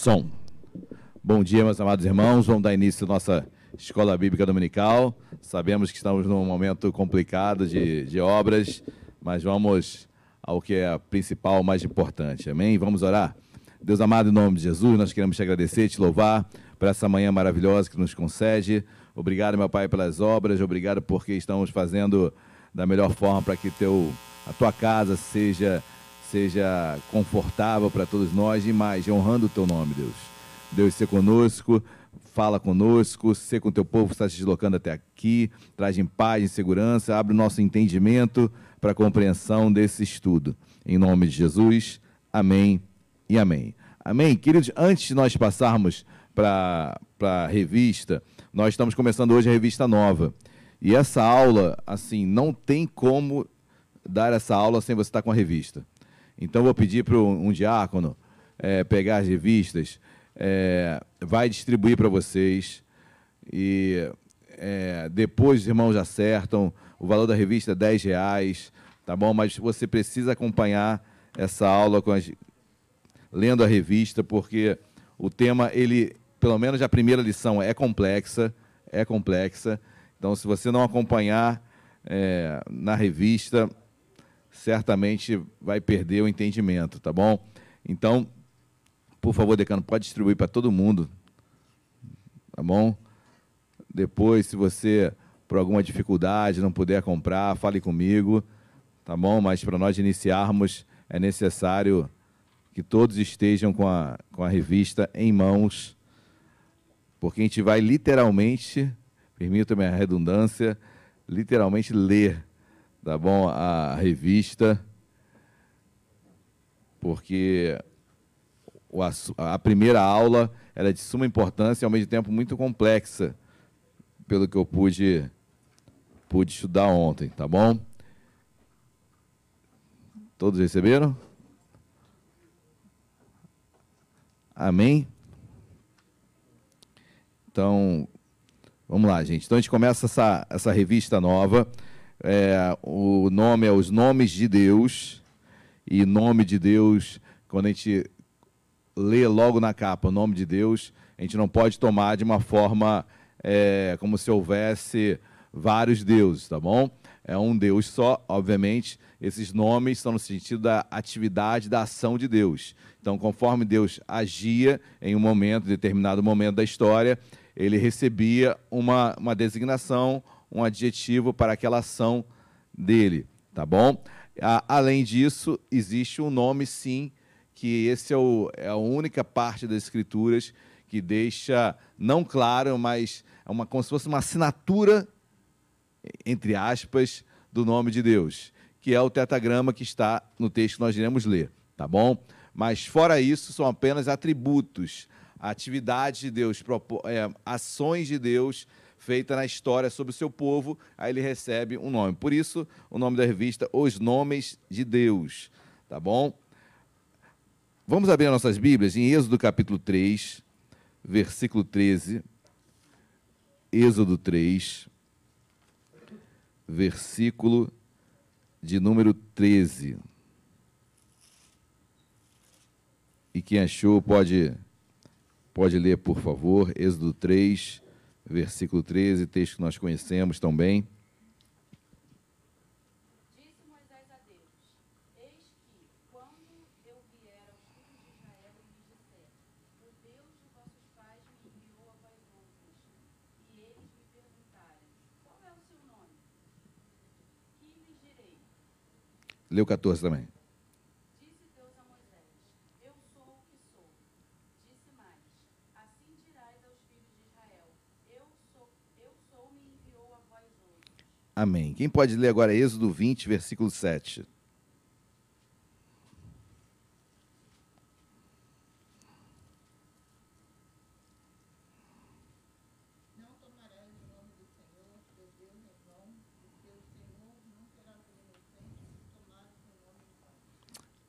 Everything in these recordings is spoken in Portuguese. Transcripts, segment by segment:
Som. Bom dia, meus amados irmãos. Vamos dar início à nossa Escola Bíblica Dominical. Sabemos que estamos num momento complicado de, de obras, mas vamos ao que é principal, mais importante. Amém? Vamos orar? Deus amado, em nome de Jesus, nós queremos te agradecer, te louvar por essa manhã maravilhosa que nos concede. Obrigado, meu Pai, pelas obras. Obrigado porque estamos fazendo da melhor forma para que teu, a tua casa seja seja confortável para todos nós e mais, honrando o teu nome, Deus. Deus, ser conosco, fala conosco, ser com o teu povo que está se deslocando até aqui, traz em paz, em segurança, abre o nosso entendimento para a compreensão desse estudo. Em nome de Jesus, amém e amém. Amém? Queridos, antes de nós passarmos para a revista, nós estamos começando hoje a revista nova. E essa aula, assim, não tem como dar essa aula sem você estar com a revista. Então, vou pedir para um diácono é, pegar as revistas, é, vai distribuir para vocês e é, depois os irmãos acertam. O valor da revista é 10 reais, tá bom? Mas você precisa acompanhar essa aula com as, lendo a revista, porque o tema, ele, pelo menos a primeira lição é complexa, é complexa. Então, se você não acompanhar na revista, certamente vai perder o entendimento, tá bom? Então, por favor, decano, pode distribuir para todo mundo, tá bom? Depois, se você, por alguma dificuldade, não puder comprar, fale comigo, tá bom? Mas para nós iniciarmos, é necessário que todos estejam com a, com a revista em mãos, porque a gente vai literalmente, permita-me a redundância, literalmente ler tá bom? A revista, porque a primeira aula era de suma importância e ao mesmo tempo muito complexa, pelo que eu pude, pude estudar ontem, tá bom? Todos receberam? Amém? Então, vamos lá, gente. Então a gente começa essa, essa revista nova é, o nome é os nomes de Deus, e nome de Deus, quando a gente lê logo na capa o nome de Deus, a gente não pode tomar de uma forma é, como se houvesse vários deuses, tá bom? É um Deus só, obviamente. Esses nomes estão no sentido da atividade, da ação de Deus. Então, conforme Deus agia em um momento, determinado momento da história, ele recebia uma, uma designação, um adjetivo para aquela ação dele, tá bom? Além disso, existe um nome, sim, que esse é, o, é a única parte das escrituras que deixa, não claro, mas é uma, como se fosse uma assinatura, entre aspas, do nome de Deus, que é o tetagrama que está no texto que nós iremos ler, tá bom? Mas fora isso, são apenas atributos, atividades de Deus, é, ações de Deus feita na história sobre o seu povo, aí ele recebe um nome. Por isso, o nome da revista, Os Nomes de Deus. Tá bom? Vamos abrir nossas Bíblias em Êxodo capítulo 3, versículo 13. Êxodo 3, versículo de número 13. E quem achou pode pode ler, por favor, Êxodo 3, versículo 13, texto que nós conhecemos tão bem. Disse Moisés a Deus: Eis que, quando eu vier aos filhos de Israel e lhes disser: O Deus de vossos pais me enviou a vós outros, e eles me perguntarem: Qual é o seu nome? Que lhes direi? Leu 14 também. Amém. Quem pode ler agora Êxodo 20, versículo 7?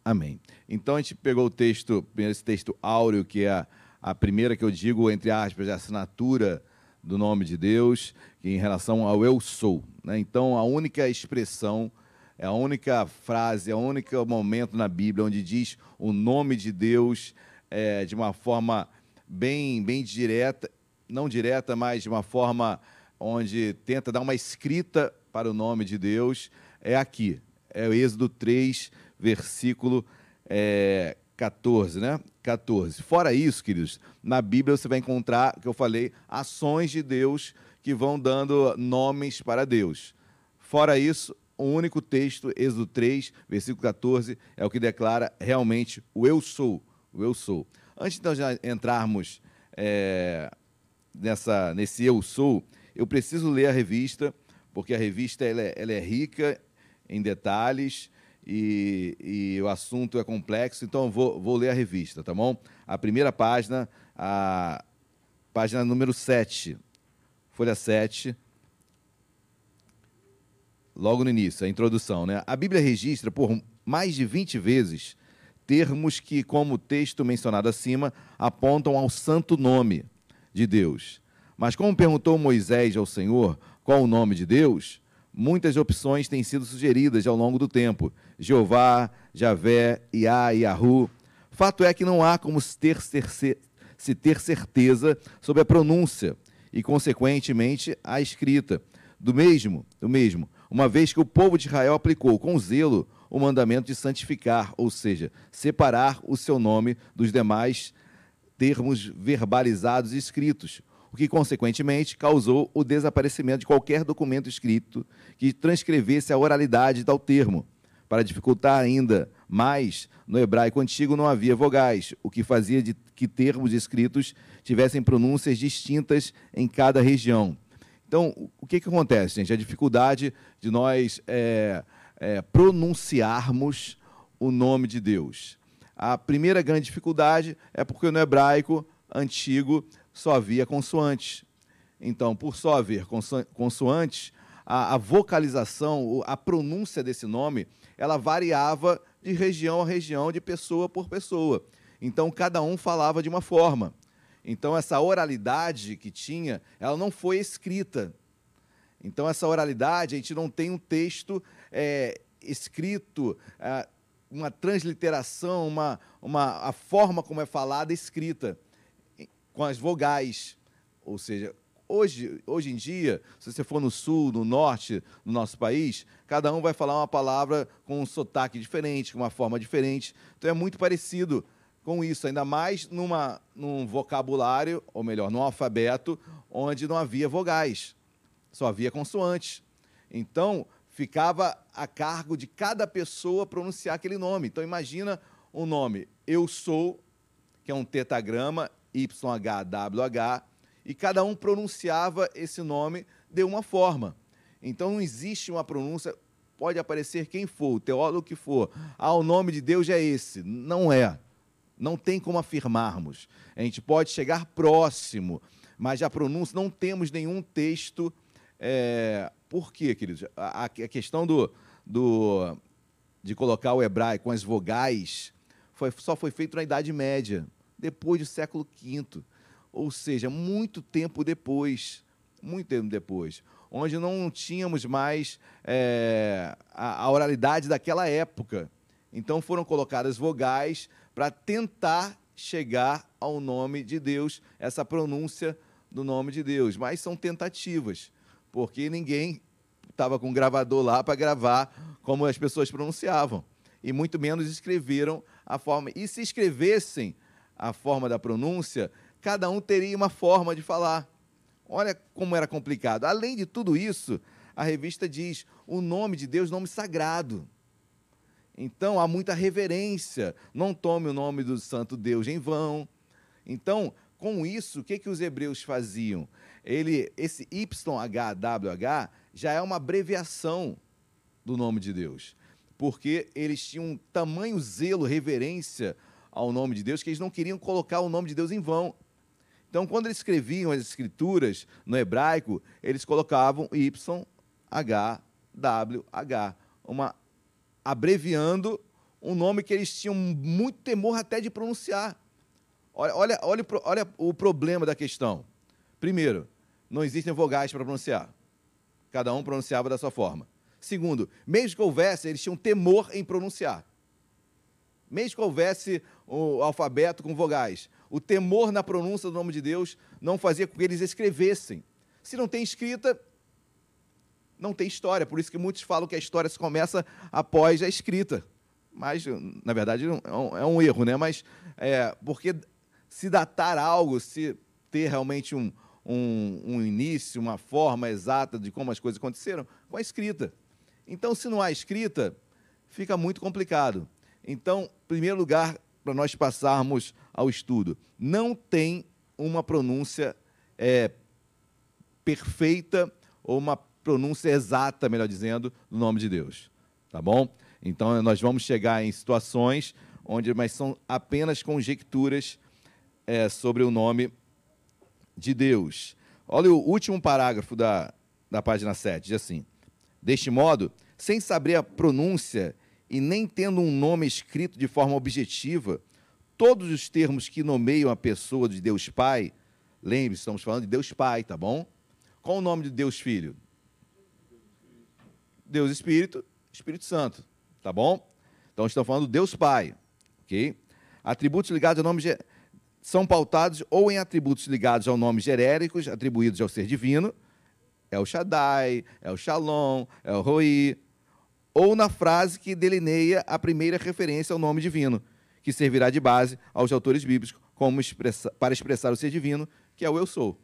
Amém. Então a gente pegou o texto, esse texto áureo, que é a, a primeira que eu digo, entre aspas, a assinatura do nome de Deus, em relação ao eu sou. Né? Então, a única expressão, é a única frase, é o único momento na Bíblia onde diz o nome de Deus é, de uma forma bem, bem direta, não direta, mas de uma forma onde tenta dar uma escrita para o nome de Deus, é aqui. É o Êxodo 3, versículo é, 14, né? 14. Fora isso, queridos, na Bíblia você vai encontrar, que eu falei, ações de Deus que vão dando nomes para Deus. Fora isso, o único texto, Êxodo 3, versículo 14, é o que declara realmente o eu sou, o eu sou. Antes de nós entrarmos é, nessa, nesse eu sou, eu preciso ler a revista, porque a revista ela é, ela é rica em detalhes e, e, o assunto é complexo, então vou, vou ler a revista, tá bom? A primeira página, a página número 7, folha 7, logo no início, a introdução, né? A Bíblia registra por mais de 20 vezes termos que, como o texto mencionado acima, apontam ao santo nome de Deus. Mas como perguntou Moisés ao Senhor qual o nome de Deus, muitas opções têm sido sugeridas ao longo do tempo. Jeová, Javé, Iá, Yahu. Fato é que não há como se ter, se ter certeza sobre a pronúncia e, consequentemente, a escrita. Do mesmo, do mesmo, uma vez que o povo de Israel aplicou com zelo o mandamento de santificar, ou seja, separar o seu nome dos demais termos verbalizados e escritos, o que, consequentemente, causou o desaparecimento de qualquer documento escrito que transcrevesse a oralidade de tal termo. Para dificultar ainda mais, no hebraico antigo não havia vogais, o que fazia de que termos escritos tivessem pronúncias distintas em cada região. Então, o que, que acontece, gente? A dificuldade de nós é, é, pronunciarmos o nome de Deus. A primeira grande dificuldade é porque no hebraico antigo só havia consoantes. Então, por só haver consoantes, a, a, vocalização, a pronúncia desse nome, ela variava de região a região, de pessoa por pessoa. Então, cada um falava de uma forma. Então, essa oralidade que tinha, ela não foi escrita. Então, essa oralidade, a gente não tem um texto é, escrito, é, uma transliteração, uma, uma, a forma como é falada escrita com as vogais. Ou seja, hoje, hoje em dia, se você for no sul, no norte do nosso país, cada um vai falar uma palavra com um sotaque diferente, com uma forma diferente. Então é muito parecido com isso, ainda mais numa, num vocabulário, ou melhor, num alfabeto, onde não havia vogais, só havia consoantes. Então, ficava a cargo de cada pessoa pronunciar aquele nome. Então, imagina um nome, eu sou, que é um tetagrama, YHWH, e cada um pronunciava esse nome de uma forma. Então não existe uma pronúncia, pode aparecer quem for, o teólogo que for. Ah, o nome de Deus é esse. Não é. Não tem como afirmarmos. A gente pode chegar próximo, mas a pronúncia não temos nenhum texto. É... Por quê, queridos? A, a questão do, do, de colocar o hebraico com as vogais foi, só foi feito na Idade Média depois do século V, ou seja, muito tempo depois, muito tempo depois, onde não tínhamos mais é, a, a oralidade daquela época. Então foram colocadas vogais para tentar chegar ao nome de Deus, essa pronúncia do nome de Deus. Mas são tentativas, porque ninguém estava com um gravador lá para gravar como as pessoas pronunciavam. E muito menos escreveram a forma. E se escrevessem a forma da pronúncia, cada um teria uma forma de falar. Olha como era complicado. Além de tudo isso, a revista diz o nome de Deus, nome sagrado. Então há muita reverência. Não tome o nome do Santo Deus em vão. Então, com isso, o que, que os hebreus faziam? Ele, esse YHWH já é uma abreviação do nome de Deus, porque eles tinham um tamanho zelo, reverência ao nome de Deus, que eles não queriam colocar o nome de Deus em vão. Então, quando eles escreviam as escrituras no hebraico, eles colocavam YHWH, uma abreviando um nome que eles tinham muito temor até de pronunciar. Olha, olha, olha, olha o problema da questão. Primeiro, não existem vogais para pronunciar. Cada um pronunciava da sua forma. Segundo, mesmo que houvesse, eles tinham temor em pronunciar. mesmo que houvesse o alfabeto com vogais, o temor na pronúncia do nome de Deus não fazia com que eles escrevessem. Se não tem escrita, não tem história. Por isso que muitos falam que a história se começa após a escrita. Mas, na verdade, é um, é um erro, né? Mas, é, porque se datar algo, se ter realmente um, um, um início, uma forma exata de como as coisas aconteceram, com a escrita. Então, se não há escrita, fica muito complicado. Então, em primeiro lugar, para nós passarmos ao estudo, não tem uma pronúncia é, perfeita ou uma pronúncia exata, melhor dizendo, do nome de Deus. Tá bom? Então, nós vamos chegar em situações onde, mas são apenas conjecturas é, sobre o nome de Deus. Olha o último parágrafo da, da página 7, diz assim: Deste modo, sem saber a pronúncia e nem tendo um nome escrito de forma objetiva, todos os termos que nomeiam a pessoa de Deus Pai, lembre-se, estamos falando de Deus Pai, tá bom? Qual o nome de Deus Filho? Deus Espírito, Espírito Santo, tá bom? Então estamos falando de Deus Pai, ok? Atributos ligados ao nome são pautados ou em atributos ligados ao nome genéricos atribuídos ao ser divino, é o Shaddai, é o Shalom, é o Roi, ou na frase que delineia a primeira referência ao nome divino, que servirá de base aos autores bíblicos expressa, para expressar o ser divino, que é o eu sou.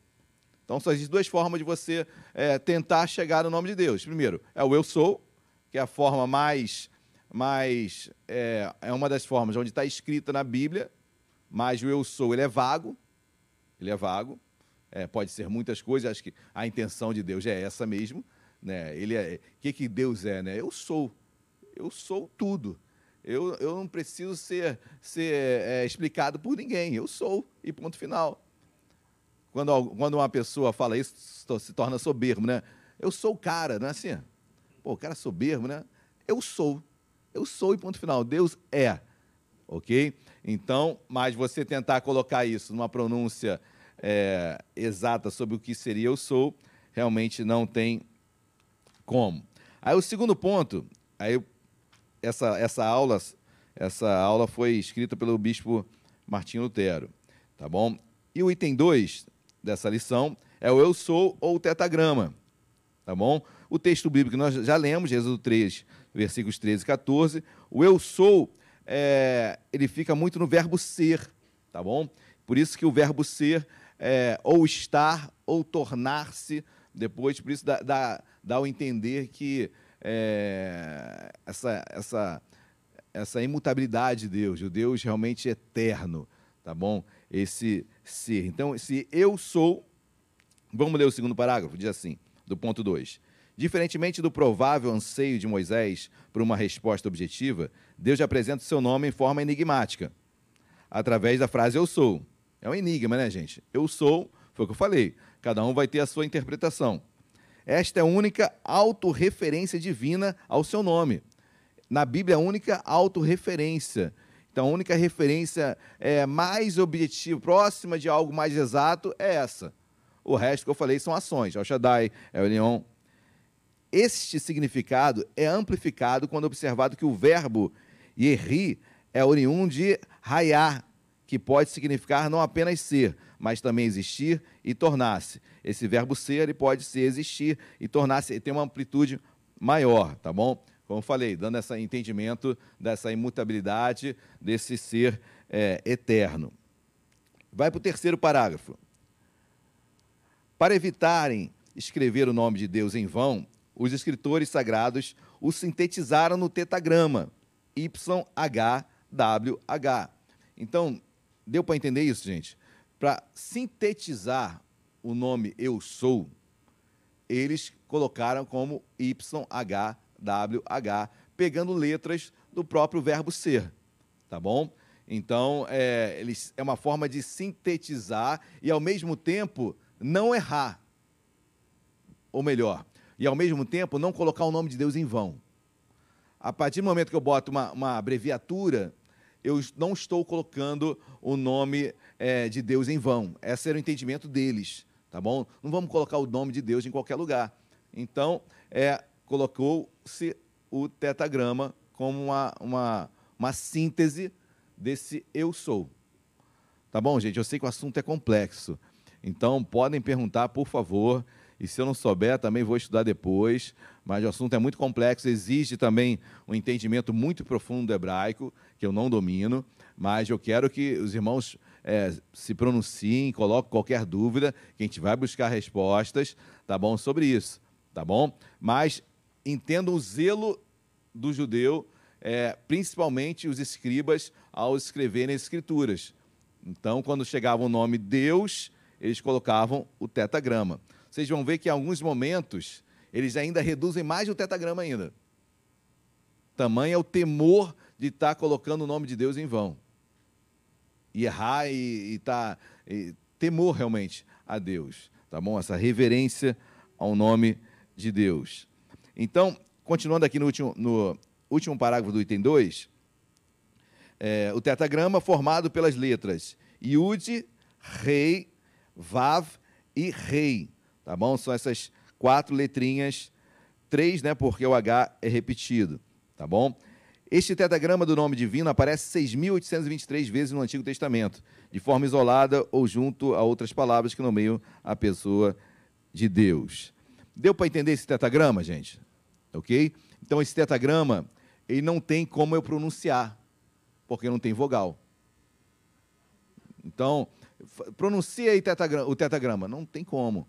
Então, são as duas formas de você é, tentar chegar no nome de Deus. Primeiro, é o eu sou, que é a forma mais. mais é, é uma das formas onde está escrita na Bíblia, mas o eu sou ele é vago. Ele é vago. É, pode ser muitas coisas, acho que a intenção de Deus é essa mesmo. Né? Ele é, que, que Deus é? Né? Eu sou. Eu sou tudo. Eu, eu não preciso ser, ser é, explicado por ninguém. Eu sou. E ponto final. Quando, quando uma pessoa fala isso, se torna soberbo, né? Eu sou o cara, não é assim? Pô, o cara é soberbo, né? Eu sou. Eu sou e ponto final. Deus é. Ok? Então, mas você tentar colocar isso numa pronúncia é, exata sobre o que seria eu sou, realmente não tem como. Aí o segundo ponto, aí essa, essa aula essa aula foi escrita pelo bispo Martinho Lutero, tá bom? E o item 2 dessa lição é o eu sou ou o tetagrama, tá bom? O texto bíblico que nós já lemos, Êxodo 3, versículos 13 e 14, o eu sou, é, ele fica muito no verbo ser, tá bom? Por isso que o verbo ser é ou estar ou tornar-se, depois, por isso dá, dá, dá ao entender que é, essa, essa, essa imutabilidade de Deus, o Deus realmente eterno, tá bom? Esse ser. Então, se eu sou, vamos ler o segundo parágrafo, diz assim, do ponto 2. Diferentemente do provável anseio de Moisés por uma resposta objetiva, Deus apresenta o seu nome em forma enigmática, através da frase eu sou. É um enigma, né, gente? Eu sou, foi o que eu falei. Cada um vai ter a sua interpretação. Esta é a única autorreferência divina ao seu nome. Na Bíblia, a única autorreferência. Então, a única referência é, mais objetiva, próxima de algo mais exato, é essa. O resto que eu falei são ações. El Shaddai, El Leon. Este significado é amplificado quando observado que o verbo yerri é oriundo de raiar, que pode significar não apenas ser, mas também existir e tornar-se. Esse verbo ser ele pode ser existir e tornar-se, tem uma amplitude maior, tá bom? Como falei, dando esse entendimento dessa imutabilidade desse ser é, eterno. Vai para o terceiro parágrafo. Para evitarem escrever o nome de Deus em vão, os escritores sagrados o sintetizaram no tetagrama YHWH. Então, Deu para entender isso, gente? Para sintetizar o nome Eu Sou, eles colocaram como YHWH, pegando letras do próprio verbo ser, tá bom? Então, é, eles, é uma forma de sintetizar e, ao mesmo tempo, não errar. Ou melhor, e ao mesmo tempo não colocar o nome de Deus em vão. A partir do momento que eu boto uma, uma abreviatura, eu não estou colocando o nome é, de Deus em vão. Esse era o entendimento deles, tá bom? Não vamos colocar o nome de Deus em qualquer lugar. Então, é, colocou-se o tetagrama como uma, uma, uma síntese desse eu sou. Tá bom, gente? Eu sei que o assunto é complexo. Então, podem perguntar, por favor. E se eu não souber, também vou estudar depois. Mas o assunto é muito complexo, exige também um entendimento muito profundo do hebraico, que eu não domino. Mas eu quero que os irmãos é, se pronunciem, coloquem qualquer dúvida, que a gente vai buscar respostas, tá bom? Sobre isso, tá bom? Mas entendam o zelo do judeu, é, principalmente os escribas, ao escreverem as escrituras. Então, quando chegava o nome Deus, eles colocavam o tetagrama. Vocês vão ver que em alguns momentos eles ainda reduzem mais o tetagrama ainda. Tamanho é o temor de estar colocando o nome de Deus em vão. E errar e estar. Tá, temor realmente a Deus. Tá bom? Essa reverência ao nome de Deus. Então, continuando aqui no último, no último parágrafo do item 2, é, o tetagrama formado pelas letras Yud, Rei, Vav e Rei. Tá bom? São essas quatro letrinhas, três, né? Porque o H é repetido. Tá bom? Este tetagrama do nome divino aparece 6.823 vezes no Antigo Testamento, de forma isolada ou junto a outras palavras que nomeiam a pessoa de Deus. Deu para entender esse tetagrama, gente? Ok? Então, esse tetagrama, ele não tem como eu pronunciar porque não tem vogal. Então, pronuncia aí tetagrama, o tetagrama. Não tem como.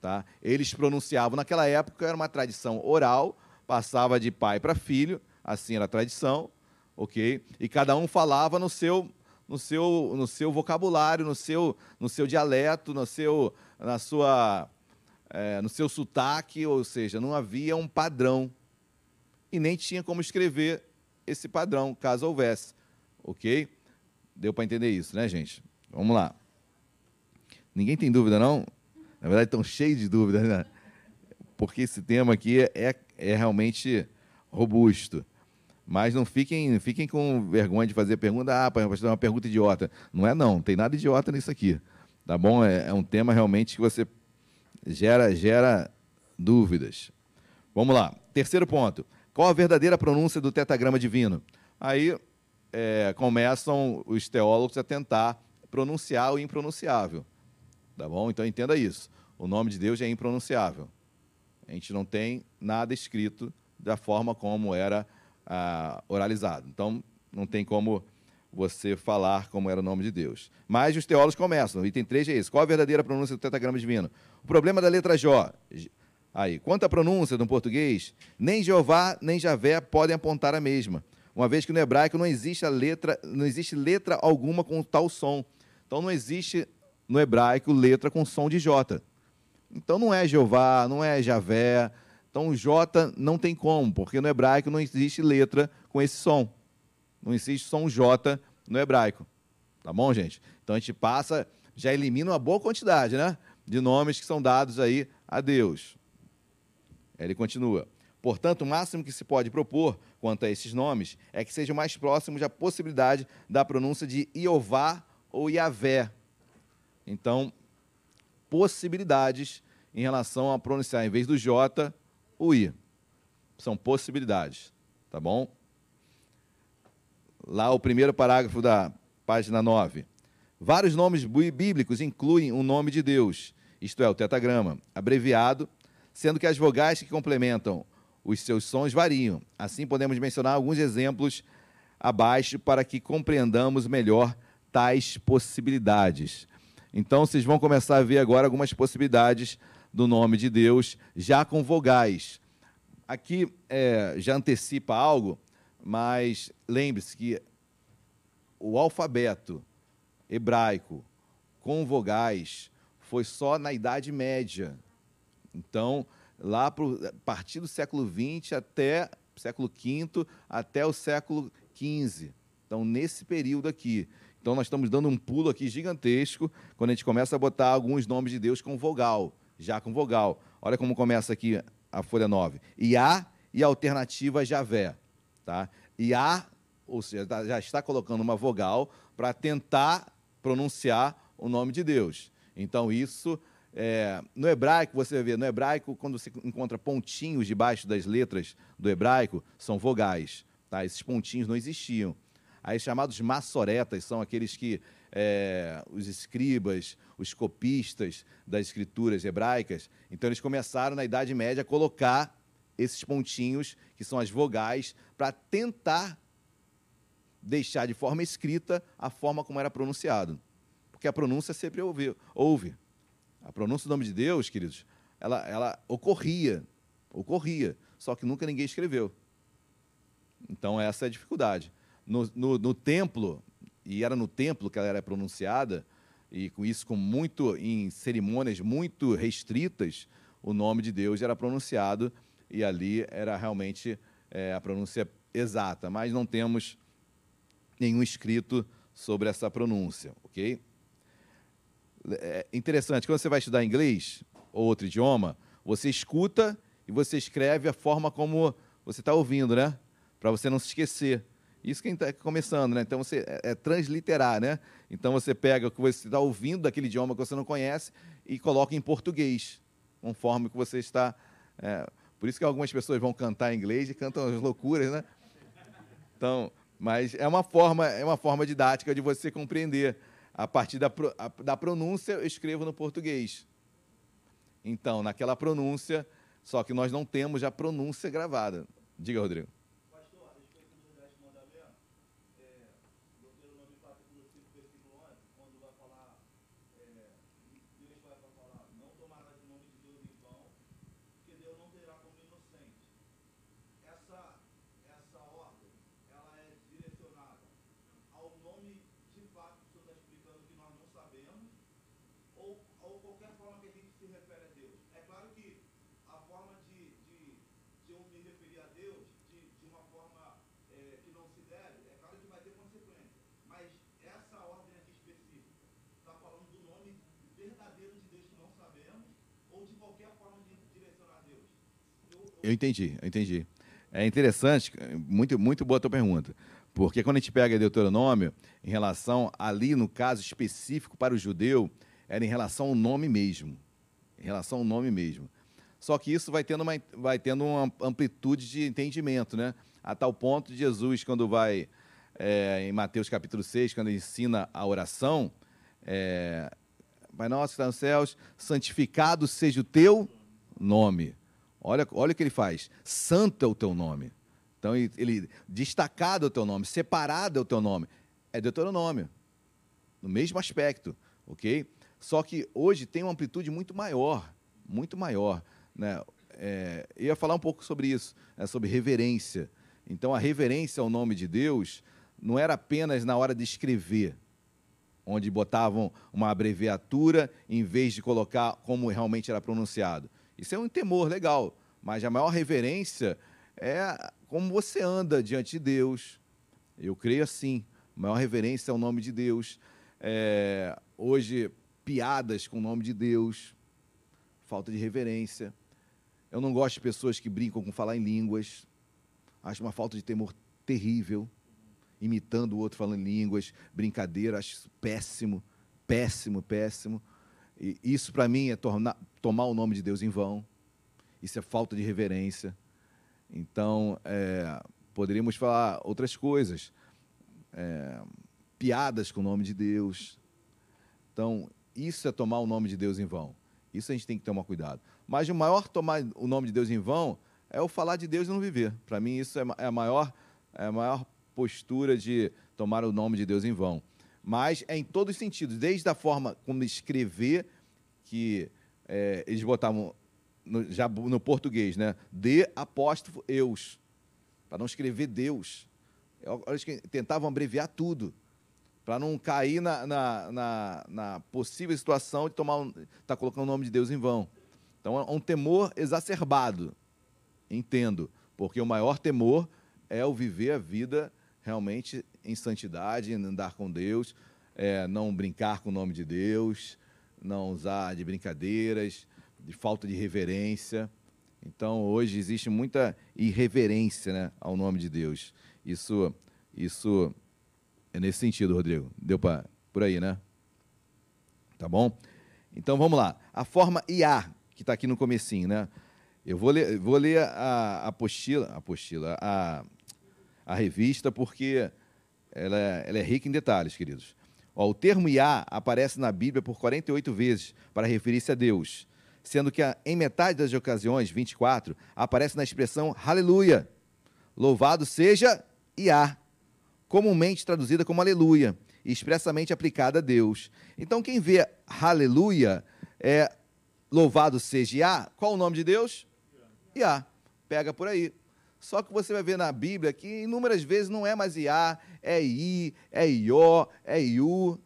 Tá? Eles pronunciavam, naquela época era uma tradição oral, passava de pai para filho, assim era a tradição, ok? E cada um falava no seu, no seu, no seu vocabulário, no seu, no seu dialeto, no seu, na sua, é, no seu sotaque, ou seja, não havia um padrão e nem tinha como escrever esse padrão, caso houvesse. Ok? Deu para entender isso, né, gente? Vamos lá. Ninguém tem dúvida, não? Na verdade, estão cheios de dúvidas, né? Porque esse tema aqui é, é realmente robusto. Mas não fiquem, fiquem com vergonha de fazer pergunta. Ah, pastor, é uma pergunta idiota. Não é, não. Não tem nada idiota nisso aqui. Tá bom? É, é um tema realmente que você gera, gera dúvidas. Vamos lá. Terceiro ponto. Qual a verdadeira pronúncia do tetagrama divino? Aí é, começam os teólogos a tentar pronunciar o impronunciável. Tá bom? Então entenda isso. O nome de Deus é impronunciável. A gente não tem nada escrito da forma como era ah, oralizado. Então não tem como você falar como era o nome de Deus. Mas os teólogos começam. O item 3 é esse. Qual a verdadeira pronúncia do tetagrama divino? O problema da letra J. Aí, quanto à pronúncia do português, nem Jeová nem Javé podem apontar a mesma uma vez que no hebraico não existe letra, não existe letra alguma com tal som. Então não existe no hebraico letra com som de J. Então não é Jeová, não é Javé. Então o J não tem como, porque no hebraico não existe letra com esse som. Não existe som J no hebraico. Tá bom, gente? Então a gente passa, já elimina uma boa quantidade, né? De nomes que são dados aí a Deus. Ele continua. Portanto, o máximo que se pode propor quanto a esses nomes é que sejam mais próximos da possibilidade da pronúncia de Iová ou Iavé. Então, possibilidades em relação a pronunciar, em vez do J, o I. São possibilidades, tá bom? Lá o primeiro parágrafo da página 9. Vários nomes bíblicos incluem o nome de Deus, isto é, o tetagrama, abreviado, sendo que as vogais que complementam os seus sons variam. Assim, podemos mencionar alguns exemplos abaixo para que compreendamos melhor tais possibilidades. Então, vocês vão começar a ver agora algumas possibilidades do nome de Deus, já com vogais. Aqui é, já antecipa algo, mas lembre-se que o alfabeto hebraico com vogais foi só na Idade Média. Então, lá a partir do século XX até século V até o século XV. Então, nesse período aqui. Então, nós estamos dando um pulo aqui gigantesco quando a gente começa a botar alguns nomes de Deus com vogal, já com vogal. Olha como começa aqui a folha 9. Iá e alternativa Javé. Tá? Iá, ou seja, tá, já está colocando uma vogal para tentar pronunciar o nome de Deus. Então, isso é, no hebraico, você vê, no hebraico, quando você encontra pontinhos debaixo das letras do hebraico, são vogais. Tá? Esses pontinhos não existiam. Aí chamados maçoretas são aqueles que é, os escribas, os copistas das escrituras hebraicas. Então eles começaram na Idade Média a colocar esses pontinhos, que são as vogais, para tentar deixar de forma escrita a forma como era pronunciado. Porque a pronúncia sempre houve. houve. A pronúncia do nome de Deus, queridos, ela, ela ocorria, ocorria, só que nunca ninguém escreveu. Então, essa é a dificuldade. No, no, no templo, e era no templo que ela era pronunciada, e com isso, com muito, em cerimônias muito restritas, o nome de Deus era pronunciado, e ali era realmente é, a pronúncia exata, mas não temos nenhum escrito sobre essa pronúncia, ok? É interessante, quando você vai estudar inglês ou outro idioma, você escuta e você escreve a forma como você está ouvindo, né? Para você não se esquecer. Isso quem está começando, né? Então você é, é, transliterar, né? Então você pega o que você está ouvindo daquele idioma que você não conhece e coloca em português, conforme que você está. É, por isso que algumas pessoas vão cantar em inglês e cantam as loucuras, né? Então, mas é uma forma, é uma forma didática de você compreender. A partir da, da pronúncia, eu escrevo no português. Então, naquela pronúncia, só que nós não temos a pronúncia gravada. Diga, Rodrigo. Eu entendi, eu entendi. É interessante, muito, muito boa a tua pergunta. Porque quando a gente pega Deuteronômio, em relação ali, no caso específico para o judeu, era em relação ao nome mesmo. Em relação ao nome mesmo. Só que isso vai tendo uma, vai tendo uma amplitude de entendimento, né? A tal ponto de Jesus, quando vai é, em Mateus capítulo 6, quando ele ensina a oração, é, Pai nosso que está nos céus, santificado seja o teu nome. Olha, olha o que ele faz. Santo é o teu nome. Então, ele, destacado é o teu nome, separado é o teu nome. É Deuteronômio. No mesmo aspecto, ok? Só que hoje tem uma amplitude muito maior, muito maior. Né? É, eu ia falar um pouco sobre isso, né? sobre reverência. Então, a reverência ao nome de Deus não era apenas na hora de escrever, onde botavam uma abreviatura em vez de colocar como realmente era pronunciado. Isso é um temor legal, mas a maior reverência é como você anda diante de Deus. Eu creio assim. A maior reverência é o nome de Deus. É, hoje, piadas com o nome de Deus, falta de reverência. Eu não gosto de pessoas que brincam com falar em línguas. Acho uma falta de temor terrível. Imitando o outro falando em línguas, brincadeira, acho péssimo, péssimo, péssimo. E isso, para mim, é tornar, tomar o nome de Deus em vão. Isso é falta de reverência. Então, é, poderíamos falar outras coisas. É, piadas com o nome de Deus. Então, isso é tomar o nome de Deus em vão. Isso a gente tem que tomar cuidado. Mas o maior tomar o nome de Deus em vão é o falar de Deus e não viver. Para mim, isso é, é a maior, é a maior postura de tomar o nome de Deus em vão mas é em todos os sentidos, desde a forma como escrever, que é, eles botavam no, já no português, né? De apóstrofo eus, para não escrever Deus. Eles tentavam abreviar tudo, para não cair na, na, na, na, possível situação de tomar estar tá colocando o nome de Deus em vão. Então é um temor exacerbado, entendo, porque o maior temor é o viver a vida realmente em santidade, em andar com Deus, é, não brincar com o nome de Deus, não usar de brincadeiras, de falta de reverência. Então, hoje existe muita irreverência né, ao nome de Deus. Isso, isso é nesse sentido, Rodrigo. Deu para por aí, né? Tá bom? Então vamos lá. A forma IA, que está aqui no comecinho, né? Eu vou ler, vou ler a, apostila, apostila, a, a revista, porque ela é, ela é rica em detalhes, queridos. Ó, o termo Iá aparece na Bíblia por 48 vezes para referir-se a Deus, sendo que em metade das ocasiões, 24, aparece na expressão Aleluia. Louvado seja Iá, comumente traduzida como Aleluia, e expressamente aplicada a Deus. Então, quem vê Aleluia, é louvado seja Iá, qual o nome de Deus? Iá. Pega por aí. Só que você vai ver na Bíblia que inúmeras vezes não é mais Iá, é I, é Ió, é Iu.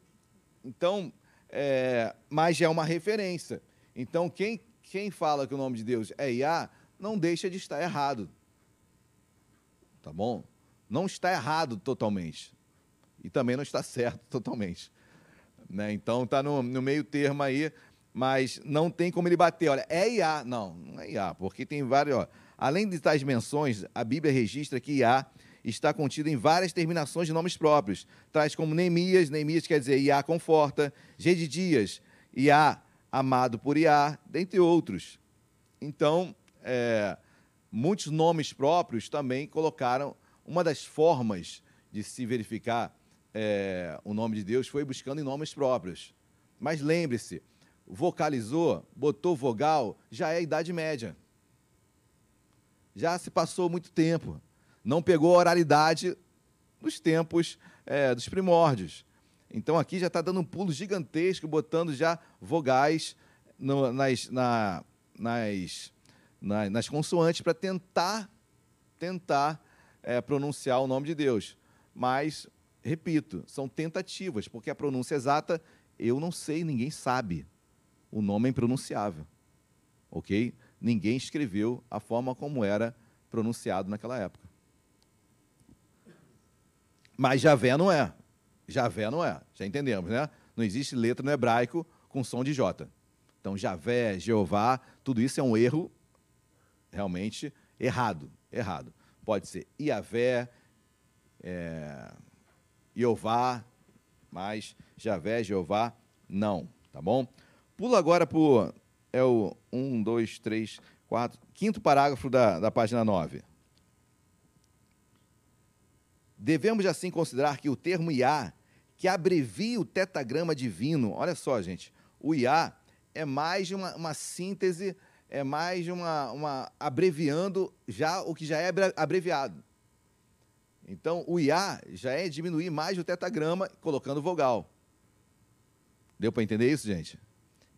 Então, é, mas é uma referência. Então, quem, quem fala que o nome de Deus é Iá, não deixa de estar errado. Tá bom? Não está errado totalmente. E também não está certo totalmente. Né? Então, está no, no meio termo aí, mas não tem como ele bater. Olha, é Iá. Não, não é Iá, porque tem vários. Além de tais menções, a Bíblia registra que Iá está contido em várias terminações de nomes próprios, tais como Neemias, Neemias quer dizer Iá conforta, Gedidias, Iá amado por Iá, dentre outros. Então, é, muitos nomes próprios também colocaram, uma das formas de se verificar é, o nome de Deus foi buscando em nomes próprios. Mas lembre-se, vocalizou, botou vogal, já é a Idade Média já se passou muito tempo. Não pegou a oralidade dos tempos é, dos primórdios. Então aqui já está dando um pulo gigantesco, botando já vogais no, nas, na, nas, na, nas consoantes para tentar, tentar é, pronunciar o nome de Deus. Mas, repito, são tentativas, porque a pronúncia exata eu não sei, ninguém sabe. O nome é impronunciável. Ok? Ninguém escreveu a forma como era pronunciado naquela época. Mas Javé não é. Javé não é. Já entendemos, né? Não existe letra no hebraico com som de J. Então, Javé, Jeová, tudo isso é um erro realmente errado. Errado. Pode ser Iavé, é, Jeová, mas Javé, Jeová, não. Tá bom? Pula agora para é o 1, 2, 3, 4, quinto parágrafo da, da página 9. Devemos assim considerar que o termo Iá, que abrevia o tetagrama divino, olha só, gente, o Iá é mais uma, uma síntese, é mais uma, uma abreviando já o que já é abreviado. Então, o Iá já é diminuir mais o tetagrama colocando vogal. Deu para entender isso, gente?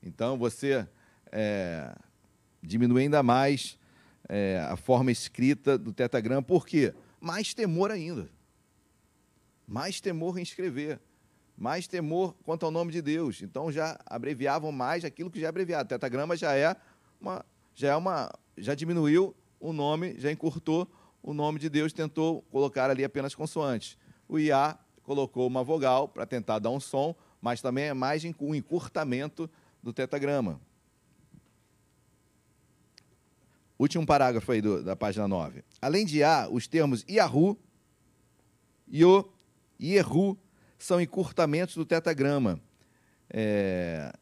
Então, você é, diminuir ainda mais é, a forma escrita do tetagrama. Por quê? Mais temor ainda. Mais temor em escrever. Mais temor quanto ao nome de Deus. Então já abreviavam mais aquilo que já é abreviado. O tetagrama já é uma. Já é uma. Já diminuiu o nome, já encurtou o nome de Deus, tentou colocar ali apenas consoantes. O IA colocou uma vogal para tentar dar um som, mas também é mais um encurtamento do tetagrama. Último parágrafo aí do, da página 9. Além de A, os termos Yahu, Yo e Erru são encurtamentos do tetagrama. É,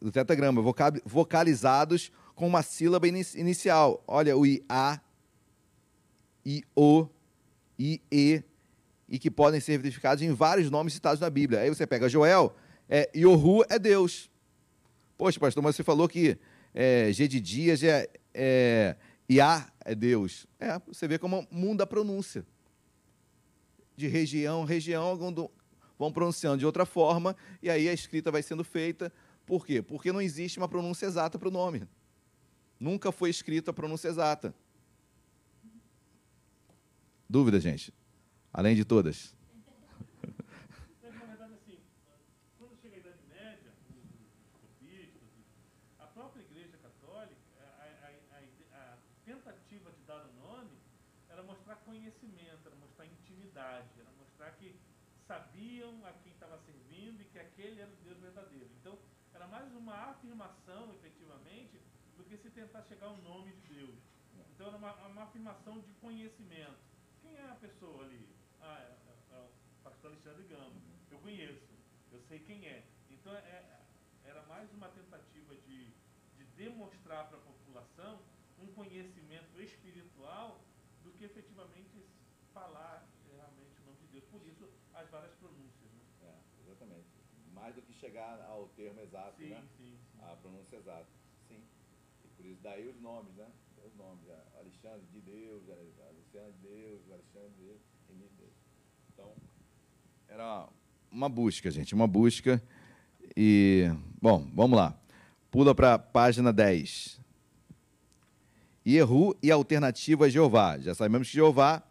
do tetagrama, vocalizados com uma sílaba inicial. Olha, o IA, IO, IE, e que podem ser verificados em vários nomes citados na Bíblia. Aí você pega Joel, é, Yohu é Deus. Poxa, pastor, mas você falou que é, G de dias é, é, Iá é Deus. É, você vê como muda a pronúncia. De região, região, vão pronunciando de outra forma, e aí a escrita vai sendo feita. Por quê? Porque não existe uma pronúncia exata para o nome. Nunca foi escrita a pronúncia exata. Dúvida, gente? Além de todas. Afirmação, efetivamente, do que se tentar chegar ao nome de Deus. Então era uma, uma afirmação de conhecimento. Quem é a pessoa ali? Ah, é, é, é o pastor Alexandre Gama. Eu conheço, eu sei quem é. Então é, é era mais uma tentativa de, de demonstrar para a população um conhecimento espiritual do que efetivamente falar realmente o nome de Deus. Por isso, as várias pronúncias. Né? É, exatamente. Mais do que chegar ao termo exato, Sim, né? sim, sim. A pronúncia exata. Sim. E por isso daí os nomes, né? Os nomes. é, Alexandre de Deus, é, Luciano de Deus, Alexandre de Deus, de Deus. Então, era uma busca, gente, uma busca. E, bom, vamos lá. Pula para a página 10. Yehu e a alternativa Jeová. Já sabemos que Jeová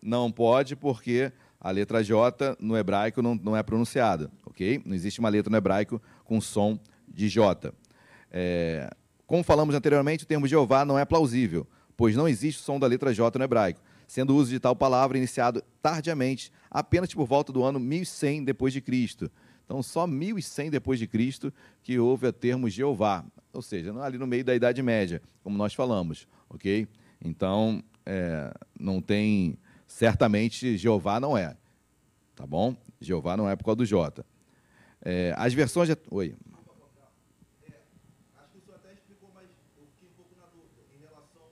não pode porque a letra J no hebraico não, não é pronunciada, ok? Não existe uma letra no hebraico com som de J. É, como falamos anteriormente, o termo Jeová não é plausível, pois não existe o som da letra J no hebraico, sendo o uso de tal palavra iniciado tardiamente, apenas por volta do ano 1100 depois de Cristo. Então, só 1100 depois de Cristo que houve o termo Jeová, ou seja, ali no meio da Idade Média, como nós falamos, ok? Então, é, não tem, certamente, Jeová não é, tá bom? Jeová não é por causa do J. É, as versões... De... Oi. Acho que o senhor até explicou, mas eu fiquei um pouco na dúvida em relação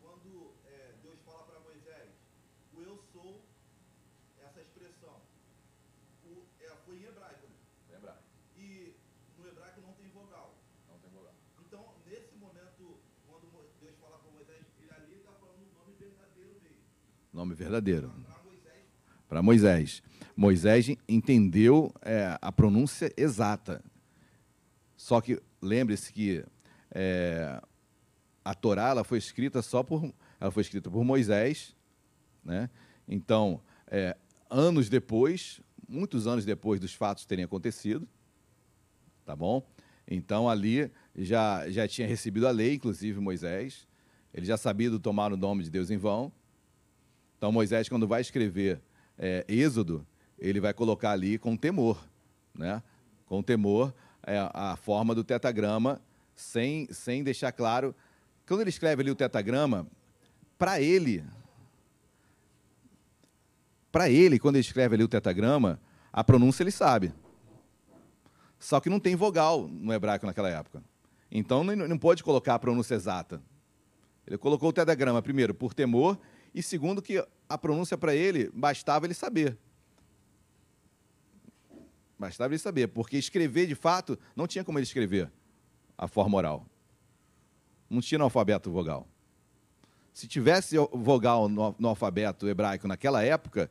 quando é, Deus fala para Moisés, o eu sou, essa expressão, o, é, foi em hebraico, né? Lembrar, E no hebraico não tem vogal. não tem vogal. Então, nesse momento, quando Deus fala para Moisés, ele ali está falando o nome verdadeiro dele. Nome verdadeiro. Para Moisés, para Moisés. Moisés entendeu é, a pronúncia exata. Só que lembre-se que é, a Torá ela foi escrita só por ela foi escrita por Moisés, né? Então, é, anos depois, muitos anos depois dos fatos terem acontecido, tá bom? Então ali já já tinha recebido a lei, inclusive Moisés. Ele já sabia do tomar o nome de Deus em vão. Então Moisés, quando vai escrever é, Êxodo, ele vai colocar ali com temor, né? Com temor é, a forma do tetagrama, sem, sem deixar claro. Quando ele escreve ali o tetagrama, para ele, para ele, quando ele escreve ali o tetagrama, a pronúncia ele sabe. Só que não tem vogal no hebraico naquela época. Então não, não pode colocar a pronúncia exata. Ele colocou o tetragrama, primeiro, por temor, e segundo, que a pronúncia para ele bastava ele saber. Bastava ele saber, porque escrever de fato não tinha como ele escrever a forma oral. Não tinha no alfabeto vogal. Se tivesse vogal no, no alfabeto hebraico naquela época,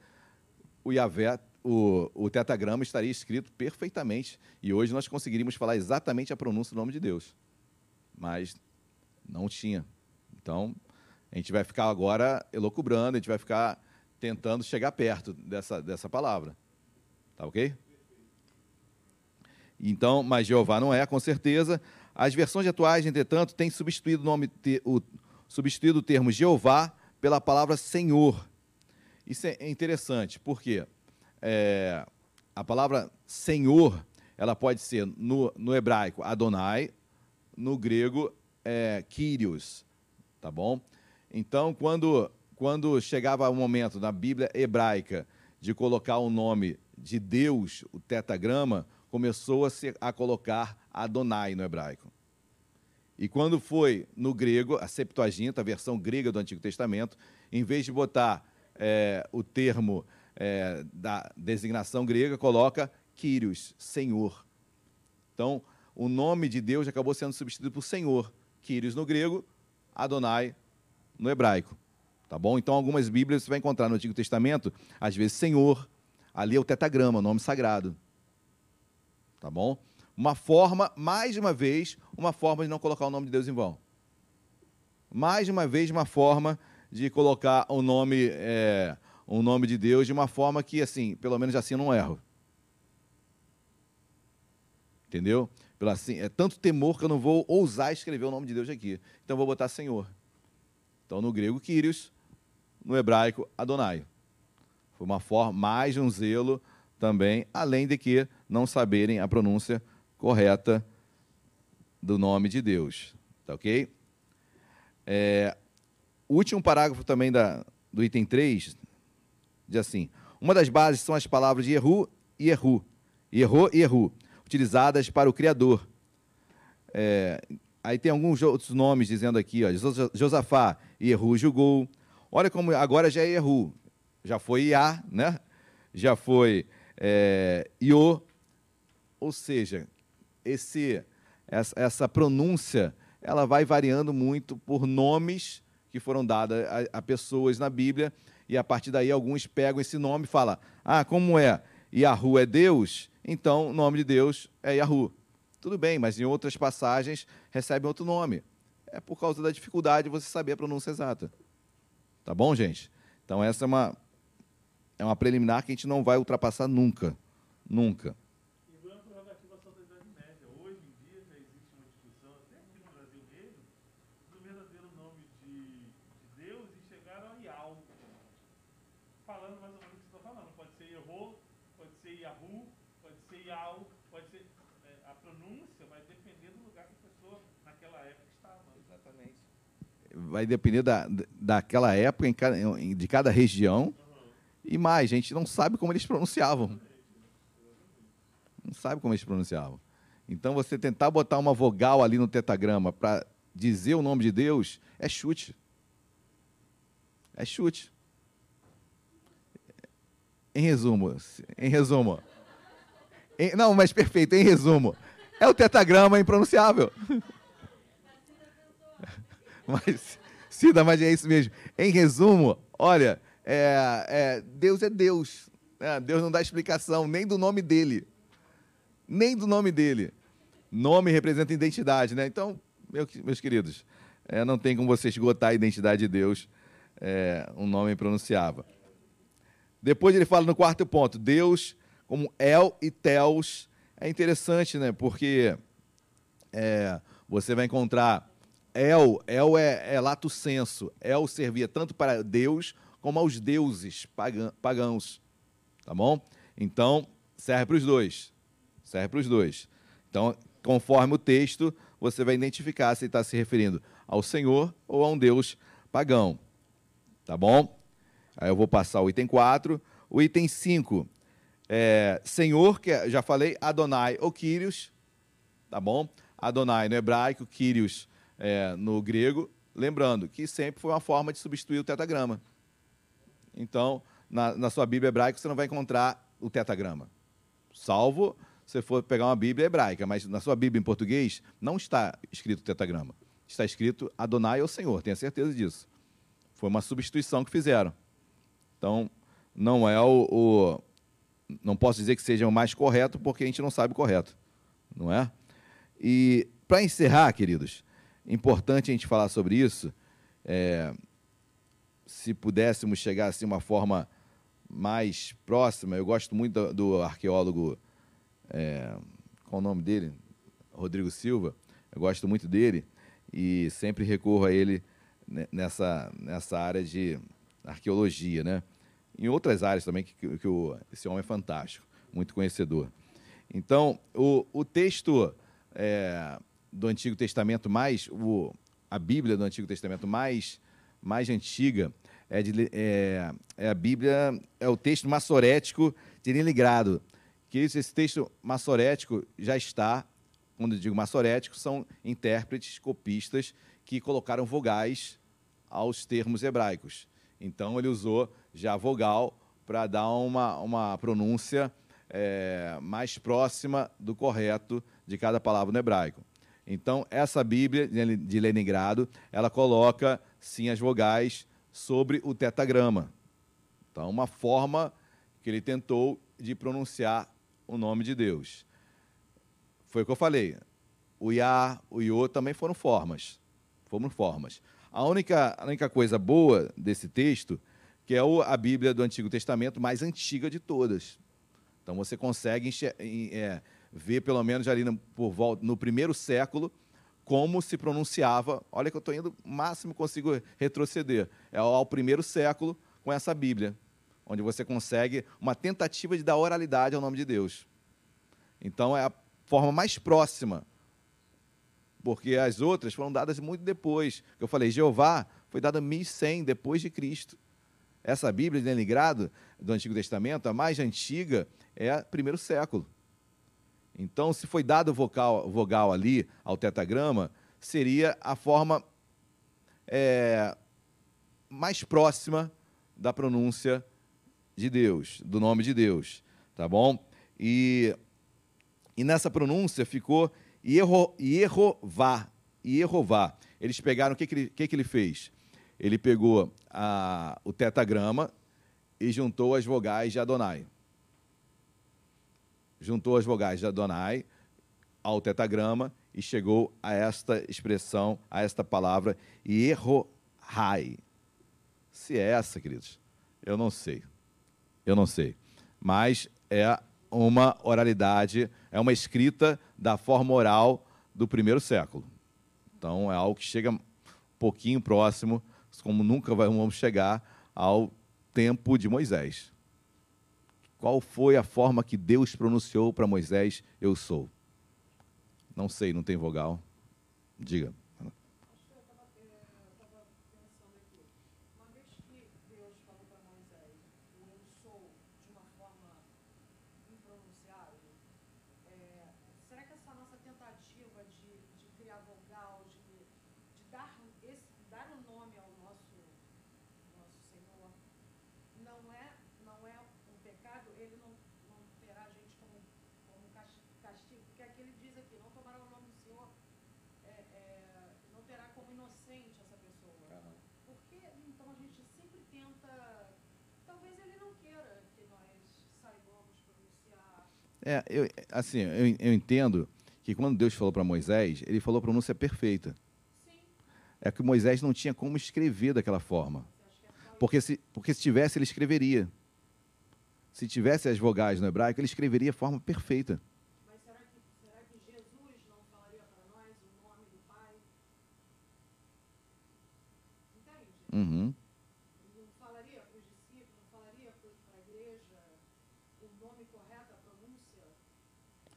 o Yavé, o, o tetagrama estaria escrito perfeitamente. E hoje nós conseguiríamos falar exatamente a pronúncia do nome de Deus. Mas não tinha. Então, a gente vai ficar agora elocubrando, a gente vai ficar tentando chegar perto dessa, dessa palavra. Tá ok? Então, mas Jeová não é, com certeza. As versões atuais, entretanto, têm substituído o, nome, o, substituído o termo Jeová pela palavra Senhor. Isso é interessante, porque é, a palavra Senhor, ela pode ser no, no hebraico Adonai, no grego é, Kyrios, tá bom? Então, quando, quando chegava o momento na Bíblia hebraica de colocar o nome de Deus, o tetagrama, começou a, se, a colocar Adonai no hebraico. E quando foi no grego, a Septuaginta, a versão grega do Antigo Testamento, em vez de botar é, o termo é, da designação grega, coloca Kyrios, Senhor. Então, o nome de Deus acabou sendo substituído por Senhor. Kyrios no grego, Adonai no hebraico. Tá bom? Então, algumas Bíblias você vai encontrar no Antigo Testamento, às vezes Senhor. Ali é o tetagrama, nome sagrado. Tá bom? Uma forma, mais uma vez, uma forma de não colocar o nome de Deus em vão. Mais uma vez, uma forma de colocar o nome, é, o nome de Deus de uma forma que, assim, pelo menos assim eu não erro. Entendeu? Pelo assim, é tanto temor que eu não vou ousar escrever o nome de Deus aqui. Então eu vou botar Senhor. Então no grego, Kyrios, no hebraico, Adonai. Foi uma forma, mais um zelo também, além de que não saberem a pronúncia correta do nome de Deus. Tá ok? É, o último parágrafo também da, do item 3 diz assim: Uma das bases são as palavras de Erru e Erru, Erro e Erru, utilizadas para o Criador. É, aí tem alguns outros nomes dizendo aqui, ó, Jos- Josafá Erru julgou. Olha como agora já é Erru, já foi Iá, né? já foi é, Iô, ou seja, esse, essa, essa pronúncia ela vai variando muito por nomes que foram dados a, a, pessoas na Bíblia, e a partir daí alguns pegam esse nome e falam: ah, como é? Yahu é Deus, então o nome de Deus é Yahu. Tudo bem, mas em outras passagens recebe outro nome. É por causa da dificuldade de você saber a pronúncia exata. Tá bom, gente? Então essa é uma, é uma preliminar que a gente não vai ultrapassar nunca. Nunca. E uma prerrogativa só da Idade Média. Hoje em dia já existe uma discussão, até aqui no Brasil mesmo, do verdadeiro nome de, de Deus e chegaram a Yahweh. Falando mais ou menos o que você está falando. Pode ser Yehô, pode ser Yahu, pode ser Yahweh, pode ser. é, a pronúncia vai depender do lugar que a pessoa naquela época estava. Exatamente. Vai depender da, daquela época, em cada- em- de cada região. E mais, a gente não sabe como eles pronunciavam. Não sabe como eles pronunciavam. Então, você tentar botar uma vogal ali no tetagrama para dizer o nome de Deus é chute. É chute. Em resumo, em resumo. em- não, mas perfeito, em resumo. É o tetagrama impronunciável. Mas, Cida, mas é isso mesmo. Em resumo, olha, é, é, Deus é Deus. né? Deus não dá explicação nem do nome dele. Nem do nome dele. Nome representa identidade, né? Então, meu- meus queridos, é, não tem como você esgotar a identidade de Deus, é, um nome impronunciável. Depois ele fala no quarto ponto, Deus como El e Teos. É interessante, né? Porque é, você vai encontrar El, El é, é lato senso. El servia tanto para Deus como aos deuses pagã- pagãos. Tá bom? Então, serve para os dois. Serve para os dois. Então, conforme o texto, você vai identificar se está se referindo ao Senhor ou a um Deus pagão. Tá bom? Aí eu vou passar o item 4. O item 5 é Senhor, que é- já falei, Adonai ou Kyrios, tá bom? Adonai no hebraico, Kyrios é, no grego. Lembrando que sempre foi uma forma de substituir o tetagrama. Então, na, na sua Bíblia hebraica, você não vai encontrar o tetagrama. Salvo se for pegar uma Bíblia hebraica, mas na sua Bíblia em português não está escrito tetagrama. Está escrito Adonai ou Senhor, tenha certeza disso. Foi uma substituição que fizeram. Então, não é o, o- Não posso dizer que seja o mais correto, porque a gente não sabe o correto. Não é? E, para encerrar, queridos, importante a gente falar sobre isso. é, se pudéssemos chegar assim uma forma mais próxima, eu gosto muito do, arqueólogo, é, qual o nome dele? Rodrigo Silva. Eu gosto muito dele e sempre recorro a ele ne- nessa, nessa área de arqueologia, né? Em outras áreas também, que, que- que o- esse homem é fantástico, muito conhecedor. Então, o, o texto é, do Antigo Testamento mais, o, a Bíblia do Antigo Testamento mais, mais antiga é, de, é, é a Bíblia, é o texto massorético de Liligrado. Que esse, esse texto massorético já está, quando eu digo massorético, são intérpretes, copistas, que colocaram vogais aos termos hebraicos. Então, ele usou já vogal para dar uma, uma pronúncia é, mais próxima do correto de cada palavra no hebraico. Então, essa Bíblia de Leningrado, ela coloca, sim, as vogais sobre o tetagrama. Então, uma forma que ele tentou de pronunciar o nome de Deus. Foi o que eu falei. O Iá, o Iô também foram formas. Foram formas. A única, a única coisa boa desse texto, que é a Bíblia do Antigo Testamento mais antiga de todas. Então você consegue é, ver, pelo menos ali no, por volta, no primeiro século, como se pronunciava. Olha que eu estou indo, máximo consigo retroceder. É ao, ao primeiro século com essa Bíblia, onde você consegue uma tentativa de dar oralidade ao nome de Deus. Então é a forma mais próxima, porque as outras foram dadas muito depois. Eu falei, Jeová foi dada 1100 depois de Cristo. Essa Bíblia de Leningrado, do Antigo Testamento, a mais antiga, é primeiro século. Então, se foi dado vocal, vogal ali ao tetagrama, seria a forma é, mais próxima da pronúncia de Deus, do nome de Deus, tá bom? E, e nessa pronúncia ficou Ierrová, Ierrová. Eles pegaram, o que, que, ele, que, que ele fez? Ele pegou a, o tetagrama e juntou as vogais de Adonai. Juntou as vogais de Adonai ao tetagrama e chegou a esta expressão, a esta palavra, Ierrohai. Se é essa, queridos, eu não sei. Eu não sei. Mas é uma oralidade, é uma escrita da forma oral do primeiro século. Então é algo que chega um pouquinho próximo, como nunca vamos chegar ao tempo de Moisés. Qual foi a forma que Deus pronunciou para Moisés: Eu sou? Não sei, não tem vogal. Diga. Acho que eu estava pensando aqui. Uma vez que Deus falou para Moisés, o eu sou, de uma forma impronunciável, é, será que essa nossa tentativa de, de criar vogal, de, de dar, esse, dar um nome ao nosso, nosso Senhor, não é, não é um pecado? Ele não, não terá a gente como, como um cas- castigo? Porque aqui ele diz aqui, não tomará o nome do Senhor, é, é, não terá como inocente essa pessoa. Por que então a gente sempre tenta. Talvez ele não queira que nós saibamos pronunciar. É, eu, assim, eu, eu entendo que quando Deus falou para Moisés, ele falou a pronúncia perfeita. Sim, É que Moisés não tinha como escrever daquela forma. Porque se, porque se tivesse, ele escreveria. Se tivesse as vogais no hebraico, ele escreveria a forma perfeita. Mas será que, será que Jesus não falaria para nós o nome do Pai? Entende? Uhum. Não falaria para os discípulos, não falaria para a igreja o nome correto, a pronúncia?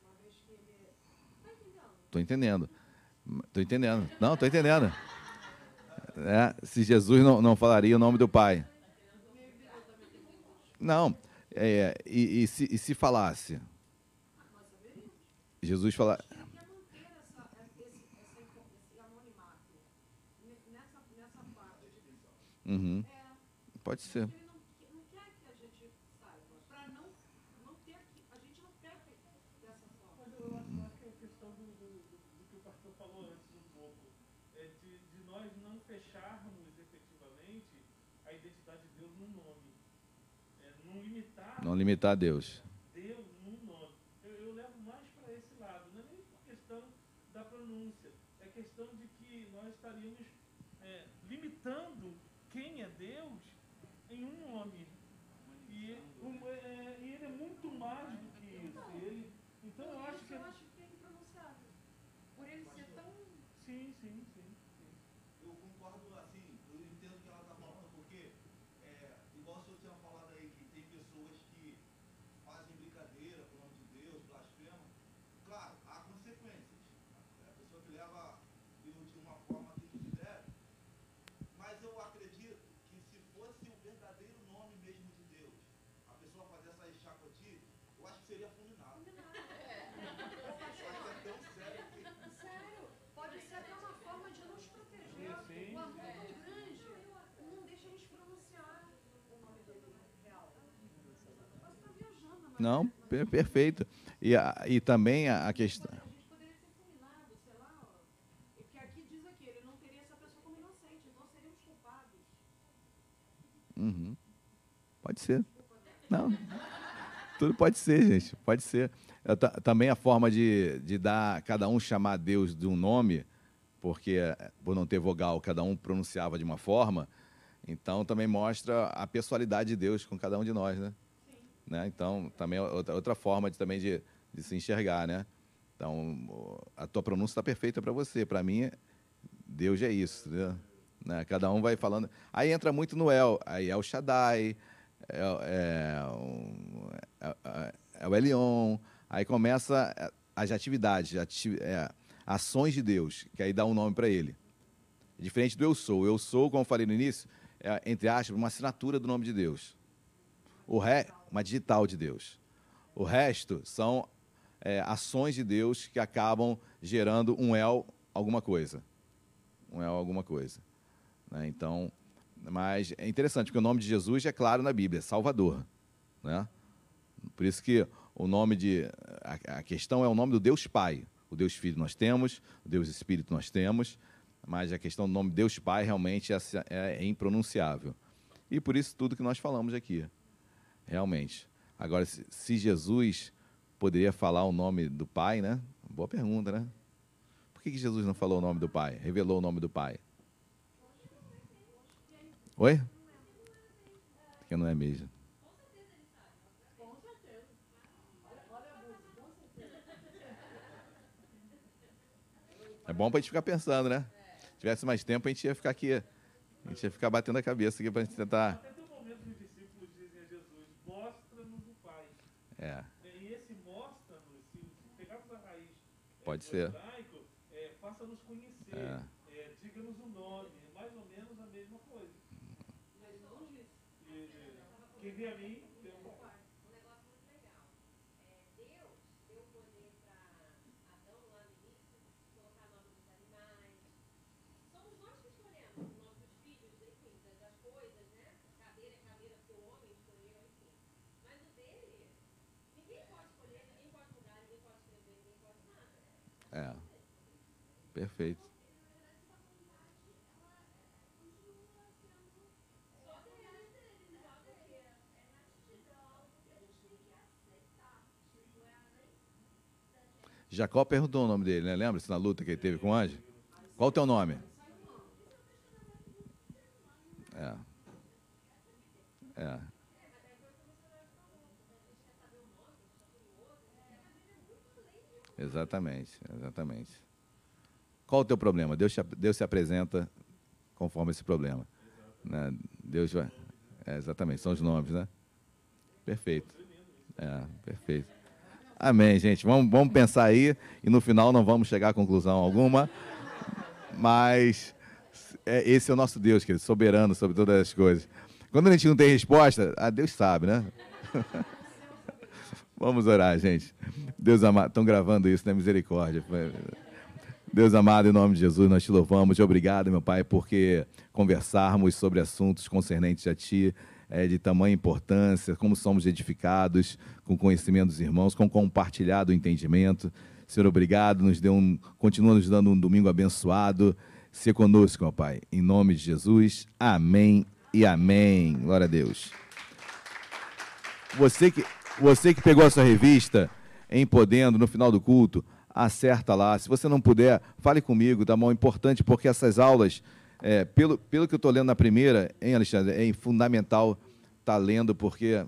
Uma vez que ele. Está Tô entendendo. Tô entendendo. Não, tô entendendo. É, se Jesus não, não falaria o nome do Pai. Não. é, e, e se, e se falasse? Jesus falar. quer manter essa, esse, essa, info- esse anonimato ne- nessa, nessa parte. Uhum. É, Pode ser. ele não, que- não quer que a gente saiba, para não, não ter que. A gente não peca dessa forma. Mas eu acho, eu acho que é a questão do, do, do- do que o pastor falou antes um pouco, é de, de nós não fecharmos efetivamente a identidade de Deus num nome. É, não limitar Não limitar a Deus. Eu, levo mais para esse lado, não é nem questão da pronúncia, é questão de que nós é, limitando quem é Deus em um nome. E, um, é, e ele é muito mais do que isso. Ele, então eu Por acho isso que. eu acho que é impronunciável. Por ele ser tão. Sim, sim, sim. sim. Eu concordo, assim, eu entendo o que ela está falando, porque, é, igual o senhor tinha falado aí, que tem pessoas que fazem brincadeira com o nome de Deus, blasfemam. Claro, há consequências. É a pessoa que leva aquilo de uma forma que não se deve. Mas eu acredito que se fosse o verdadeiro nome mesmo de Deus, a pessoa fazer essa chacotinha, eu acho que seria fulminado. É tão sério que Sério, pode ser até uma forma de nos proteger. Sim, O amor tão grande não deixa a gente pronunciar o nome dele real. Posso estar viajando, mas. Não, per- perfeito. E, a- e também a, a questão. A gente poderia ser fulminado, sei lá, ó. Que aqui diz aqui, ele não teria essa pessoa como inocente, seríamos culpados. Uhum. Pode ser. Não. Tudo pode ser, gente. Pode ser. Ta- também a forma de, de dar, cada um chamar Deus de um nome, porque eh, por não ter vogal, cada um pronunciava de uma forma, então também mostra a pessoalidade de Deus com cada um de nós, né? né? Então, também é outra, outra forma de, também de, de se enxergar, né? Então, a tua pronúncia está perfeita para você. Para mim, Deus é isso, entendeu? Né? Cada um vai falando. Aí entra muito no El. Aí é o Shaddai, é, é, é- é- é o Elion. Aí começa é, as atividades, ati- é, ações de Deus, que aí dá um nome para ele. Diferente do eu sou. Eu sou, como eu falei no início, é, entre aspas, uma assinatura do nome de Deus. O ré, uma digital de Deus. O resto são é, ações de Deus que acabam gerando um El alguma coisa. Um El alguma coisa. né? Então, mas é interessante, porque o nome de Jesus é claro na Bíblia, Salvador. Né? Por isso que o nome de. A, a questão é o nome do Deus Pai. O Deus Filho nós temos, o Deus Espírito nós temos, mas a questão do nome Deus Pai realmente é, é, é impronunciável. E por isso tudo que nós falamos aqui. Realmente. Agora, se, se Jesus poderia falar o nome do Pai, né? Boa pergunta, né? Por que, que Jesus não falou o nome do Pai? Revelou o nome do Pai? Oi? Porque não é mesmo. É bom para a gente ficar pensando, né? Se tivesse mais tempo, a gente ia ficar aqui. A gente ia ficar batendo a cabeça aqui para a gente tentar. Até tem um momento que os discípulos dizem a Jesus: mostra-nos o Pai. É, E esse mostra-nos, se pegarmos a raiz é, Pode do ser. hebraico, é, faça-nos conhecer, É. é, diga-nos o nome, é mais ou menos a mesma coisa. E, e, quem vê a mim, tem um Um negócio muito legal. É, Deus deu poder para Adão lá no início, colocar nome dos animais. Somos nós que escolhemos o nome dos filhos, enfim, das, das coisas, né? Cadeira é cadeira porque o homem escolheu, enfim. Mas o dele, ninguém pode escolher, ninguém pode mudar, ninguém pode escrever, ninguém pode nada. É. Perfeito. Jacó perguntou o nome dele, né? Lembra-se na luta que ele teve com o anjo? Qual o teu nome? É. É. Exatamente, exatamente. Qual o teu problema? Deus, te, Deus se apresenta conforme esse problema. Né? Deus vai. É, exatamente, são os nomes, né? Perfeito. É, perfeito. Amém, gente. Vamos, vamos pensar aí e no final não vamos chegar a conclusão alguma, mas é, esse é o nosso Deus, querido, soberano sobre todas as coisas. Quando a gente não tem resposta, ah, Deus sabe, né? Vamos orar, gente. Deus amado, estão gravando isso, né? Misericórdia. Deus amado, em nome de Jesus, nós te louvamos. Obrigado, meu Pai, porque conversarmos sobre assuntos concernentes a Ti é de tamanha importância, como somos edificados com conhecimento dos irmãos, com compartilhado entendimento. Senhor, obrigado, nos deu um, continua nos dando um domingo abençoado. Se conosco, meu Pai. Em nome de Jesus, amém e amém. Glória a Deus. Você que, você que pegou a sua revista em Podendo no final do culto, acerta lá. Se você não puder, fale comigo, tá bom? Importante porque essas aulas, é, pelo, pelo que eu estou lendo na primeira, hein, Alexandre, é fundamental estar tá lendo, porque